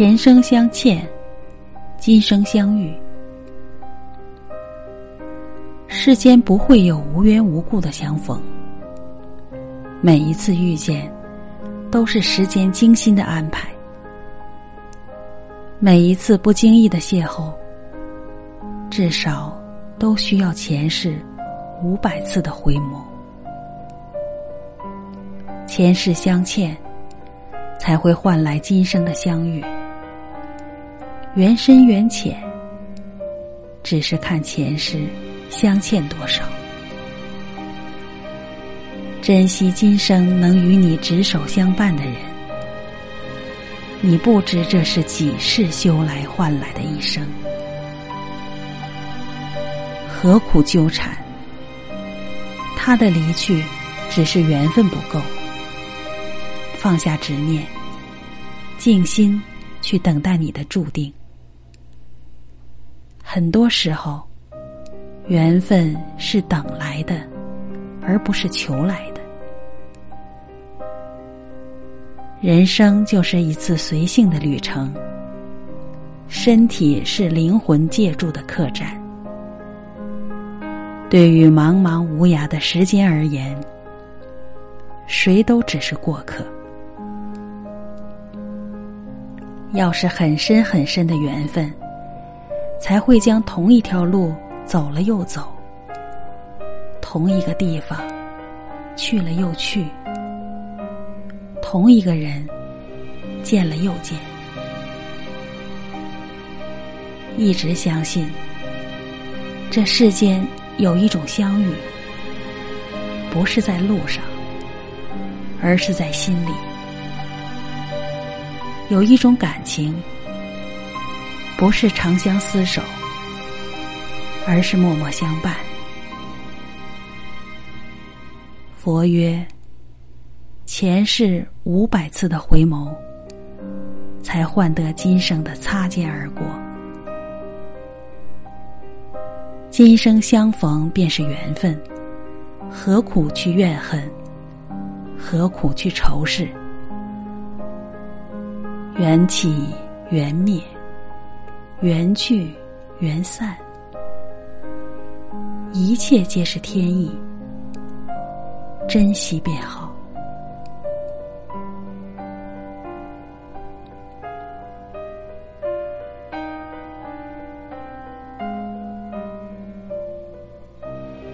前生相欠，今生相遇。世间不会有无缘无故的相逢，每一次遇见，都是时间精心的安排。每一次不经意的邂逅，至少都需要前世五百次的回眸。前世相欠，才会换来今生的相遇。缘深缘浅，只是看前世相欠多少。珍惜今生能与你执手相伴的人，你不知这是几世修来换来的一生，何苦纠缠？他的离去，只是缘分不够。放下执念，静心去等待你的注定。很多时候，缘分是等来的，而不是求来的。人生就是一次随性的旅程，身体是灵魂借助的客栈。对于茫茫无涯的时间而言，谁都只是过客。要是很深很深的缘分，才会将同一条路走了又走，同一个地方去了又去，同一个人见了又见。一直相信，这世间有一种相遇，不是在路上，而是在心里。有一种感情，不是长相厮守，而是默默相伴。佛曰：前世五百次的回眸，才换得今生的擦肩而过。今生相逢便是缘分，何苦去怨恨？何苦去仇视？缘起缘灭，缘聚缘散，一切皆是天意，珍惜便好。